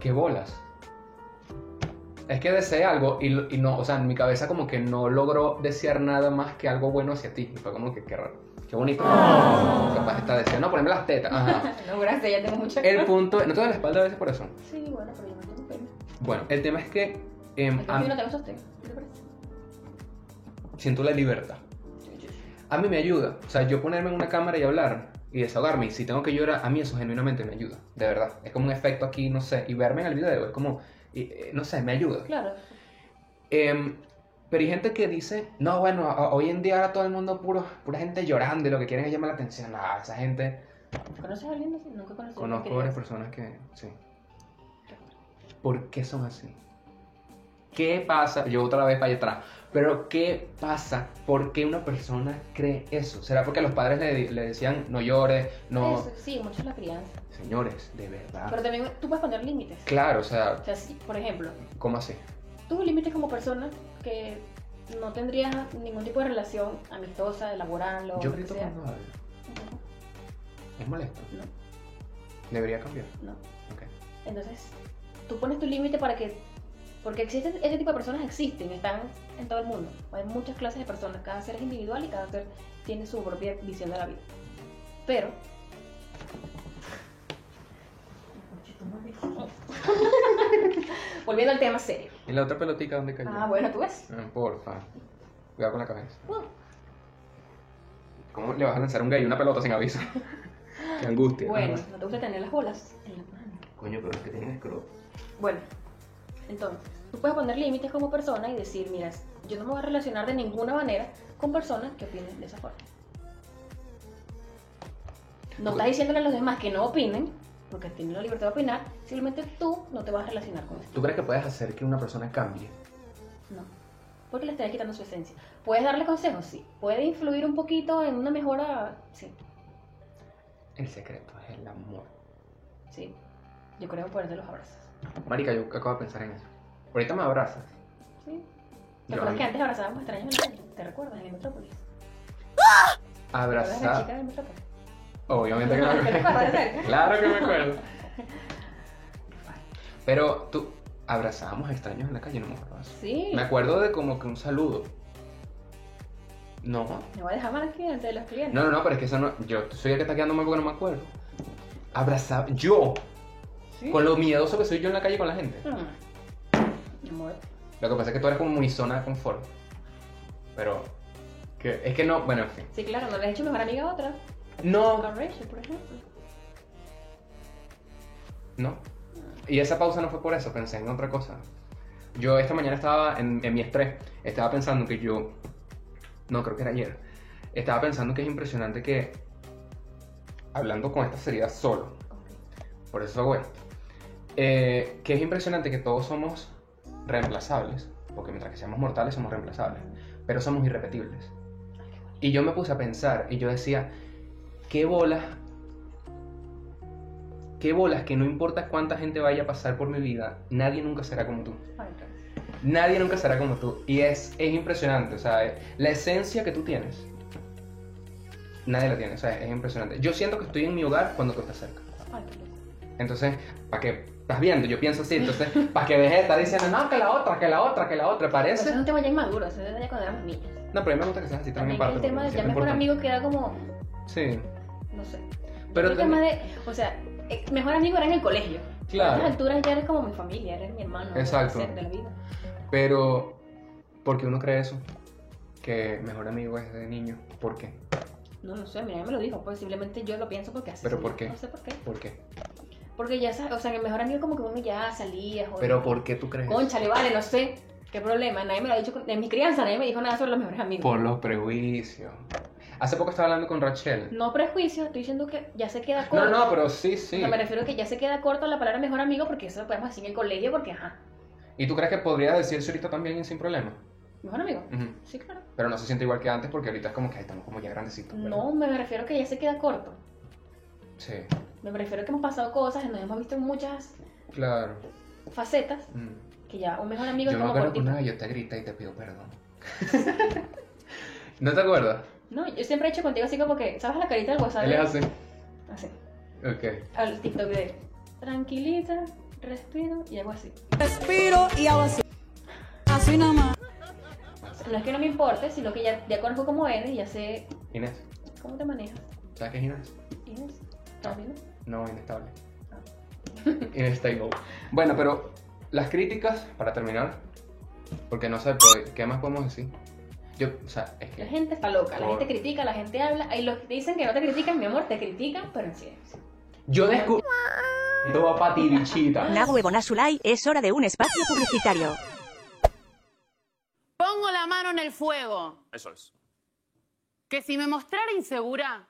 ¿Qué bolas? Es que deseé algo y, lo- y no, o sea, en mi cabeza como que no logró desear nada más que algo bueno hacia ti. Y fue como que qué raro, qué bonito. Capaz está deseando, no, ponerme las tetas. Ajá. (laughs) No, gracias, ya tengo mucha El punto, ¿no te duele la espalda a veces por eso? Sí, bueno, pero yo no tengo pena. Bueno, el tema es que Entonces a- no tengo sostén. ¿Qué te parece? siento la libertad. A mí me ayuda. O sea, yo ponerme en una cámara y hablar y desahogarme. Y si tengo que llorar, a mí eso genuinamente me ayuda. De verdad. Es como un efecto aquí, no sé. Y verme en el video es como, eh, no sé, me ayuda. Claro. Em, pero hay gente que dice, no, bueno, a- hoy en día ahora todo el mundo puro, pura gente llorando y lo que quieren es llamar la atención. Ah, esa gente. ¿Conoces a alguien así? Nunca conocí a Conozco que varias personas que, sí. ¿Por qué son así? ¿Qué pasa? Yo otra vez para allá atrás. Pero ¿qué pasa? ¿Por qué una persona cree eso? ¿Será porque los padres le, le decían no llores, no... Eso, sí, mucho la crianza. Señores, de verdad. Pero también tú puedes poner límites. Claro, o sea, O sea, si, por ejemplo, ¿cómo así? tú límites como persona que no tendrías ningún tipo de relación amistosa, laboral o Yo grito cuando hablo. Es molesto. No, Debería cambiar. no. Ok. Entonces, tú pones tu límite para que... Porque existen, ese tipo de personas existen, están en todo el mundo. Hay muchas clases de personas, cada ser es individual y cada ser tiene su propia visión de la vida. Pero... Volviendo al tema serio. ¿Y la otra pelotica dónde cayó? Ah, bueno, tú ves. Ah, porfa. Cuidado con la cabeza. Uh. ¿Cómo le vas a lanzar a un gay una pelota sin aviso? (laughs) Qué angustia. Bueno, no te gusta tener las bolas en la mano. Coño, pero es que tienes escroto. Bueno, entonces, tú puedes poner límites como persona y decir, mira, yo no me voy a relacionar de ninguna manera con personas que opinen de esa forma. No estás diciéndole a los demás que no opinen, porque tienen la libertad de opinar, simplemente tú no te vas a relacionar con eso. ¿Tú crees que puedes hacer que una persona cambie? No. Porque le estás quitando su esencia. ¿Puedes darle consejos? Sí. ¿Puede influir un poquito en una mejora? Sí. El secreto es el amor. Sí. Yo creo en poder de los abrazos. Marica, yo acabo de pensar en eso. Ahorita me abrazas. Sí. ¿Te acuerdas que antes abrazábamos extraños en la calle? ¿Te recuerdas? En Metrópolis. ¿Te acuerdas de la Abrazar. chica Metrópolis? Obviamente que no me (laughs) ¿Te acuerdas de (laughs) eso? Claro que me acuerdo. (laughs) Pero tú, abrazábamos extraños en la calle, no me acuerdo. de eso. Sí. Me acuerdo de como que un saludo. No. Me voy a dejar mal aquí delante de los clientes. No, no, no, pero es que eso no. Yo soy el que está quedando mal porque no me acuerdo. Abrazar. Yo. Sí. Con lo miedoso que soy yo en la calle con la gente. Mm. Amor. Lo que pasa es que tú eres como muy zona de confort. Pero. Que, es que no. Bueno, en fin. Sí, claro, no le has hecho mejor amiga a otra. No. A Rachel, por ejemplo. No. Y esa pausa no fue por eso, pensé en otra cosa. Yo esta mañana estaba en, en mi estrés, estaba pensando que yo, no creo que era ayer, estaba pensando que es impresionante que, hablando con esta seriedad solo, por eso hago esto, eh, que es impresionante que todos somos reemplazables, porque mientras que seamos mortales somos reemplazables, pero somos irrepetibles. Y yo me puse a pensar y yo decía, ¿qué bolas qué bolas que no importa cuánta gente vaya a pasar por mi vida, nadie nunca será como tú. Nadie nunca será como tú. Y es, es impresionante, ¿sabes? La esencia que tú tienes, nadie la tiene, ¿sabes? Es impresionante. Yo siento que estoy en mi hogar cuando tú estás cerca. Entonces, ¿para qué? Estás viendo, yo pienso así, entonces, (laughs) ¿para qué dejes de estar diciendo, no, que la otra, que la otra, que la otra? Pero Parece. Eso es un tema ya inmaduro, eso es cuando éramos niños. No, pero a mí me gusta que seas así también, También el parte, tema porque de ya mejor amigo que era como, Sí, no sé. pero el tema de, o sea, eh, mejor amigo era en el colegio. A Claro. estas alturas ya eres como mi familia, eres mi hermano. Exacto. ser de la vida. Pero, ¿por qué uno cree eso? Que mejor amigo es de niño. ¿Por qué? No lo sé, mira, me lo dijo, posiblemente yo lo pienso porque así. ¿Pero por qué? No sé por qué. ¿Por qué? Porque ya sabes, o sea, que el mejor amigo como que uno ya salía, joder. Pero ¿por qué tú crees? Conchale, vale, no sé. ¿Qué problema? Nadie me lo ha dicho. En mi crianza nadie me dijo nada sobre los mejores amigos. Por los prejuicios. Hace poco estaba hablando con Rachel. No prejuicio, estoy diciendo que ya se queda No, corto. no, pero sí, sí. O sea, me refiero a que ya se queda corto la palabra mejor amigo porque eso lo podemos decir en el colegio porque, ajá, ¿Y tú crees que podrías decirse ahorita también sin problema? mejor amigo. Sí, claro. Pero no se siente igual que antes porque ahorita es como que estamos como ya grandecitos. ¿verdad? No, me refiero a que ya se queda corto. Sí, Me refiero a que hemos pasado cosas, nos hemos visto en muchas claro. facetas Mm. que ya un mejor amigo Yo es me como acuerdo que una vez yo te grité y te pido perdón. (laughs) ¿No te acuerdas? No, yo siempre he hecho contigo así como que, ¿sabes la carita del WhatsApp? Él es así. Así. Ok. Al TikTok de tranquiliza, respiro y hago así. Respiro y hago así. Así nada más. No es que no me importe, sino que ya, ya conozco cómo eres y ya sé Inés. cómo te manejas. ¿Sabes qué es Inés? Inés, ¿estás? No, inestable. (laughs) Inestable. Bueno, pero las críticas, para terminar, porque no sé, pues, ¿qué más podemos decir? Yo, o sea, es La que... gente está loca, la gente critica, la gente habla. Y los que dicen que no te critican, mi amor, te critican, pero en silencio. Yo descubrí... Va para ti, bichita. Nahue Bonasulay, es hora de un espacio publicitario. Pongo la mano en el fuego. Eso es. Que si me mostrara insegura,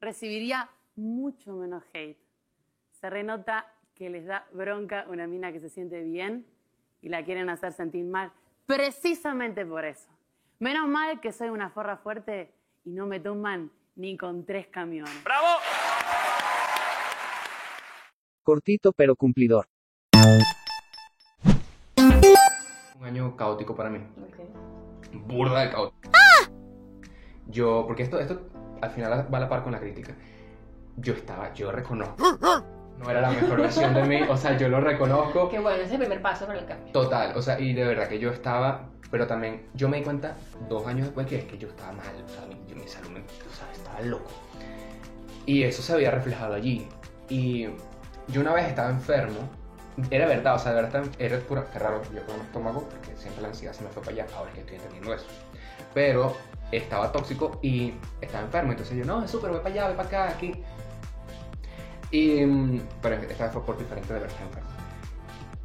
recibiría mucho menos hate. Se renota que les da bronca una mina que se siente bien y la quieren hacer sentir mal, precisamente por eso. Menos mal que soy una forra fuerte y no me tumban ni con tres camiones. ¡Bravo! Cortito pero cumplidor. Un año caótico para mí. Ok. burda de caótico. Yo, porque esto, esto al final va a la par con la crítica. Yo estaba, yo reconozco. No era la mejor versión de mí, o sea, yo lo reconozco. Qué bueno, ese es el primer paso para el cambio. Total, o sea, y de verdad que yo estaba, pero también yo me di cuenta dos años después que es que yo estaba mal, o sea, mi, yo- mi salud mental, o sea, estaba loco. Y eso se había reflejado allí. Y yo una vez estaba enfermo, era verdad, o sea, de verdad era pura, qué raro, yo con un estómago, porque siempre la ansiedad se me fue para allá, ahora que estoy entendiendo eso. Pero estaba tóxico y estaba enfermo, entonces yo, no, es súper, voy para allá, voy para acá, aquí. Y, mm, pero esta vez fue por diferente de enfermo.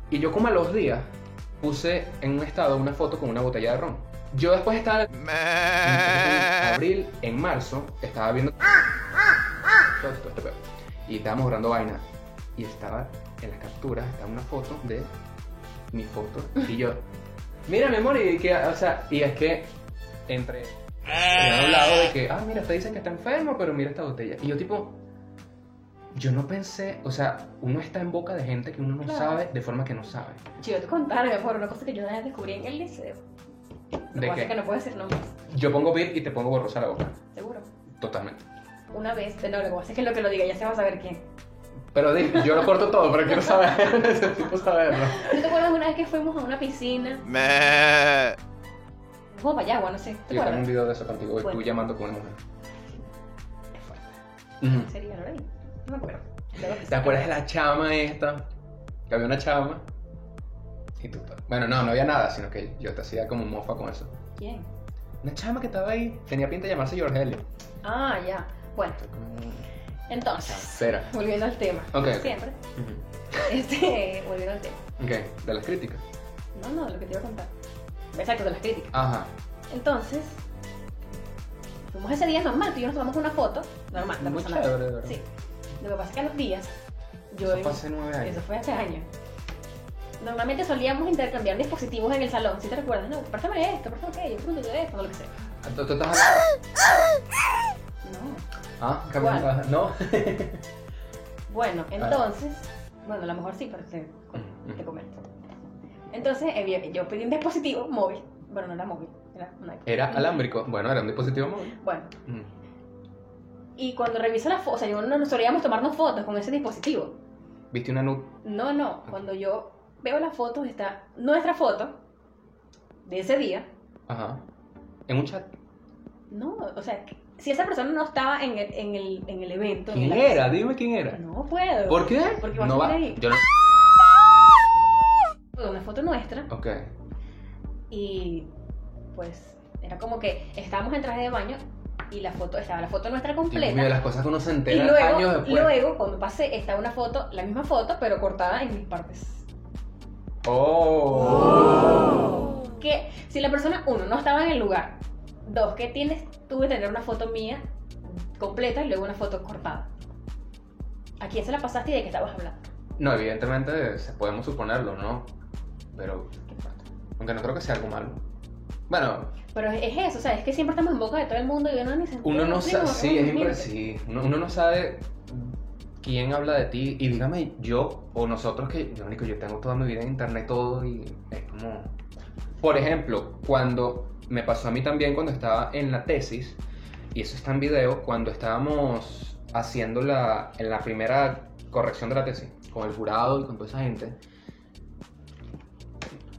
Y yo como a los días puse en un estado una foto con una botella de ron. Yo después estaba en abril, en marzo, estaba viendo y estábamos grabando vaina y estaba en las capturas, estaba una foto de mi foto y yo, mira mi amor, y que, o sea, y es que entre a un lado de que, ah, mira, te dicen que está enfermo, pero mira esta botella. Y yo tipo, yo no pensé, o sea, uno está en boca de gente que uno no Claro. sabe de forma que no sabe. Si yo te contara, mi amor, una cosa que yo descubrí en el liceo. Lo que ¿De pasa es que no puedo decir nombres, Yo pongo beat y te pongo borrosa la boca. seguro. Totalmente. Una vez, no, lo que pasa es que lo que lo diga ya se va a saber quién. Pero di, yo lo corto todo, pero quiero saber, necesito (laughs) saberlo. ¿Tú te acuerdas una vez que fuimos a una piscina? Me... Como para allá, no sé. ¿Te Yo tengo un video de eso contigo, y tú Bueno. llamando con una mujer. Qué fuerte. Sería, ¿no? No me acuerdo. ¿Te acuerdas de la chama esta? Que había una chama. Y tú, bueno, no, no había nada, sino que yo te hacía como mofa con eso. ¿Quién? Una chama que estaba ahí, tenía pinta de llamarse Georgelio. Ah, ya. Bueno, como- entonces, Espera. volviendo al tema. Ok, ok. Siempre. Este, volviendo al tema. Ok, de las críticas. No, no, lo que te iba a contar. Exacto, de las críticas. Ajá. Entonces, fuimos ese día normal, tú y yo nos tomamos una foto, normal, Muy chévere, de verdad. Sí. Lo que pasa es que a los días, yo... Eso fue hace nueve años. Eso fue hace años. Normalmente solíamos intercambiar dispositivos en el salón, si te recuerdas, no, préstame esto, préstame aquello, préstame esto, lo que sea. ¿Tú, tú estás? No. Ah, no. (laughs) Bueno, entonces, bueno, a lo mejor sí, pero te, Ujú. te comento. Entonces, eh, yo pedí un dispositivo móvil. Bueno, no era móvil, era un iPhone. Era alámbrico. Bueno, era un dispositivo móvil. Bueno, Mm. Y cuando reviso las fotos, o sea, yo no nos solíamos tomarnos fotos con ese dispositivo. ¿Viste una nud? No, no, cuando yo veo las fotos, está nuestra foto de ese día. Ajá. En un chat. No, o sea, si esa persona no estaba en el, en el, en el evento. en ¿Quién la- era? Dime quién era. No puedo. ¿Por qué? Porque no va. ahí. Yo no. Una foto nuestra Ok. y pues era como que estábamos en traje de baño y la foto, estaba la foto nuestra completa. las cosas que uno se Y entera luego, años después. luego, cuando pasé, estaba una foto, la misma foto, pero cortada en mis partes. Oh. Que si la persona, uno, no estaba en el lugar, dos, que tienes tú de tener una foto mía completa y luego una foto cortada. ¿A quién se la pasaste y de qué estabas hablando? No, evidentemente podemos suponerlo, ¿no? Pero. Aunque no creo que sea algo malo. Bueno, Pero es es eso, o sea, es que siempre estamos en boca de todo el mundo y uno ni se uno no sabe. Sí, es primo, impre- sí. Uno, uno no sabe quién habla de ti. Y dígame, yo o nosotros que. Yo, único, yo tengo toda mi vida en internet, todo y es como. Por ejemplo, cuando me pasó a mí también cuando estaba en la tesis, y eso está en video, cuando estábamos haciendo la, en la primera corrección de la tesis, con el jurado y con toda esa gente,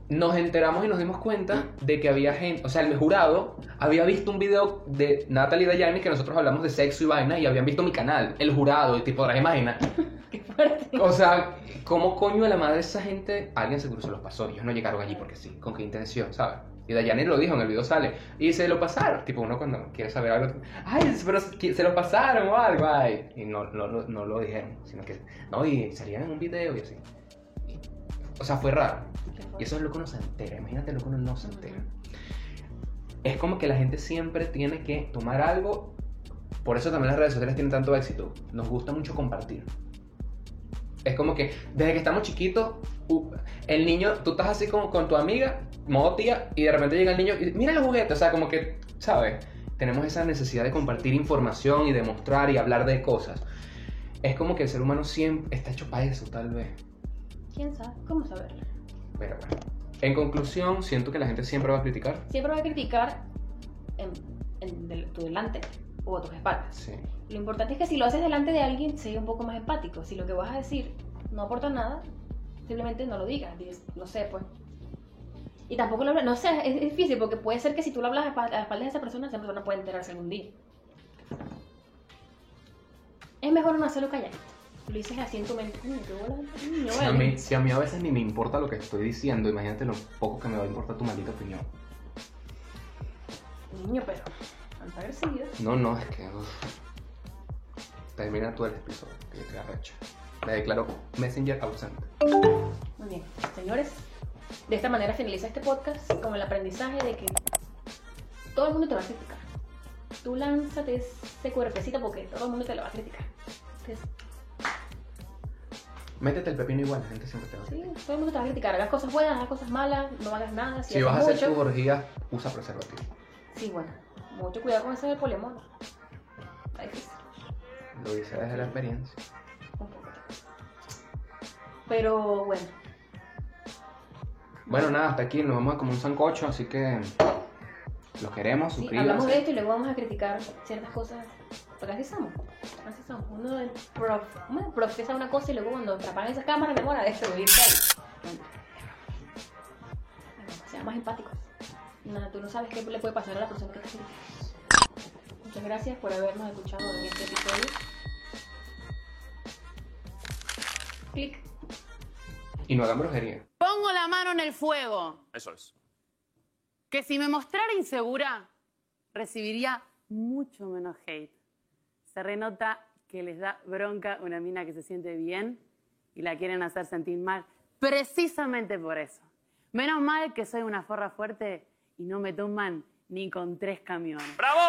nos enteramos y nos dimos cuenta de que había gente, o sea, el jurado había visto un video de Natalie Dayani que nosotros hablamos de sexo y vaina y habían visto mi canal, el jurado, y tipo, ahora imagina. (laughs) Qué fuerte. O sea, ¿cómo coño a la madre esa gente? Alguien seguro se los pasó. Ellos no llegaron allí porque sí. ¿Con qué intención, sabes? Y Dayani lo dijo, en el video sale. Y se lo pasaron. Tipo, uno cuando quiere saber algo. Ay, pero se lo pasaron o algo. Ay. Y no, no, no, no lo dijeron. Sino que. No, y salían en un video y así. O sea, fue raro. Y eso es lo que uno se entera. Imagínate lo que uno no se entera. Es como que la gente siempre tiene que tomar algo. Por eso también las redes sociales tienen tanto éxito. Nos gusta mucho compartir. Es como que desde que estamos chiquitos, el niño, tú estás así como con tu amiga, modo tía, y de repente llega el niño y mira los juguetes. O sea, como que, ¿sabes? Tenemos esa necesidad de compartir información y de mostrar y hablar de cosas. Es como que el ser humano siempre está hecho para eso, tal vez. ¿Quién sabe? ¿Cómo saberlo? Pero bueno. En conclusión, siento que la gente siempre va a criticar. Siempre va a criticar en, tu delante o a tus espaldas. Sí. Lo importante es que si lo haces delante de alguien, sea un poco más empático. Si lo que vas a decir no aporta nada, simplemente no lo digas. Dices, no sé, pues. Y tampoco lo hablas, no sé, es, es difícil porque puede ser que si tú lo hablas a a espaldas de esa persona, esa persona puede enterarse algún día. Es mejor no hacerlo calladito. Lo dices así en tu mente. Coño, qué bola de niño, Si a, mí, si a mí a veces ni me importa lo que estoy diciendo, imagínate lo poco que me va a importar tu maldita opinión. Niño, pero. Tanta agresividad. No, no, es que. uf. Termina tú el episodio, que te arrecho. Me declaro Messenger ausente. Muy bien, señores. De esta manera finaliza este podcast con el aprendizaje de que todo el mundo te va a criticar. Tú lánzate ese cuerpecito porque todo el mundo te lo va a criticar. Entonces, Métete el pepino igual, la gente siempre te va a sí, criticar. todo el mundo te va a criticar. Hagas cosas buenas, hagas cosas malas, no hagas nada. Si, Si vas a hacer mucho, tus orgías, usa preservativo. Sí, bueno, mucho cuidado con eso del poliamor. Está difícil, Lo hice desde la experiencia. un poco. Pero bueno, Bueno, nada, hasta aquí nos vamos a como un sancocho, así que los queremos, sí, hablamos de esto y luego vamos a criticar ciertas cosas. Porque así somos. Así somos. Uno del prof, uno profesa una cosa y luego cuando apagan esa cámara me demora a destruirse ahí. Bueno, Sean más empáticos. Nada, tú no sabes qué le puede pasar a la persona que te critica. Muchas gracias por habernos escuchado en este episodio. Clic. Y no hagan brujería. Pongo la mano en el fuego. Eso es. Que si me mostrara insegura, recibiría mucho menos hate. Se renota que les da bronca una mina que se siente bien y la quieren hacer sentir mal, precisamente por eso. Menos mal que soy una forra fuerte y no me toman ni con tres camiones. ¡Bravo!